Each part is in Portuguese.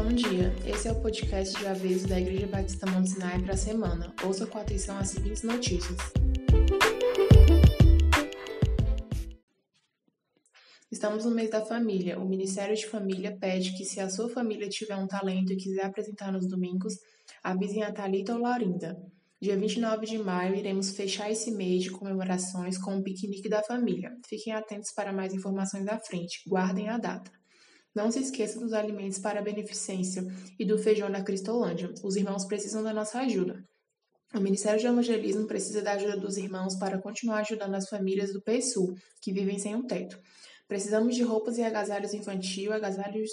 Bom dia, esse é o podcast de aviso da Igreja Batista Monte para a semana. Ouça com atenção as seguintes notícias. Estamos no mês da família. O Ministério de Família pede que, se a sua família tiver um talento e quiser apresentar nos domingos, avisem a Thalita ou Laurinda. Dia 29 de maio, iremos fechar esse mês de comemorações com um piquenique da família. Fiquem atentos para mais informações à frente. Guardem a data. Não se esqueça dos alimentos para a beneficência e do feijão da Cristolândia. Os irmãos precisam da nossa ajuda. O Ministério de Evangelismo precisa da ajuda dos irmãos para continuar ajudando as famílias do PSU, que vivem sem um teto. Precisamos de roupas e agasalhos infantil, agasalhos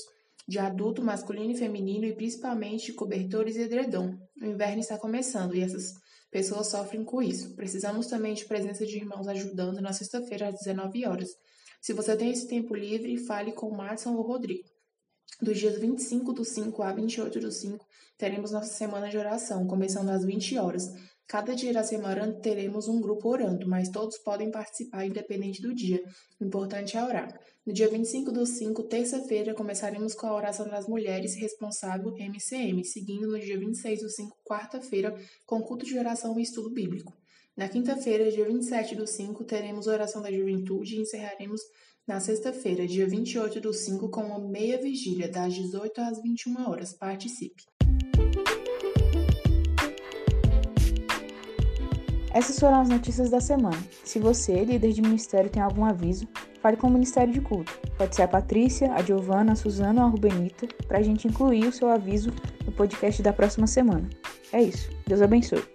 de adulto, masculino e feminino e principalmente cobertores e edredom. O inverno está começando e essas pessoas sofrem com isso. Precisamos também de presença de irmãos ajudando na sexta-feira às 19 horas. Se você tem esse tempo livre, fale com o Madison ou o Rodrigo. Dos dias 25 do 5 a 28 do 5, teremos nossa semana de oração, começando às 20 horas. Cada dia da semana teremos um grupo orando, mas todos podem participar independente do dia. O importante é orar. No dia 25 do 5, terça-feira, começaremos com a oração das mulheres responsável MCM, seguindo no dia 26 do 5, quarta-feira, com culto de oração e estudo bíblico. Na quinta-feira, dia 27 do 5, teremos oração da juventude e encerraremos na sexta-feira, dia 28 do 5, com uma meia vigília, das 18 às 21 horas. Participe! Essas foram as notícias da semana. Se você, líder de ministério, tem algum aviso, fale com o Ministério de Culto. Pode ser a Patrícia, a Giovana, a Suzana ou a Rubenita, para a gente incluir o seu aviso no podcast da próxima semana. É isso. Deus abençoe.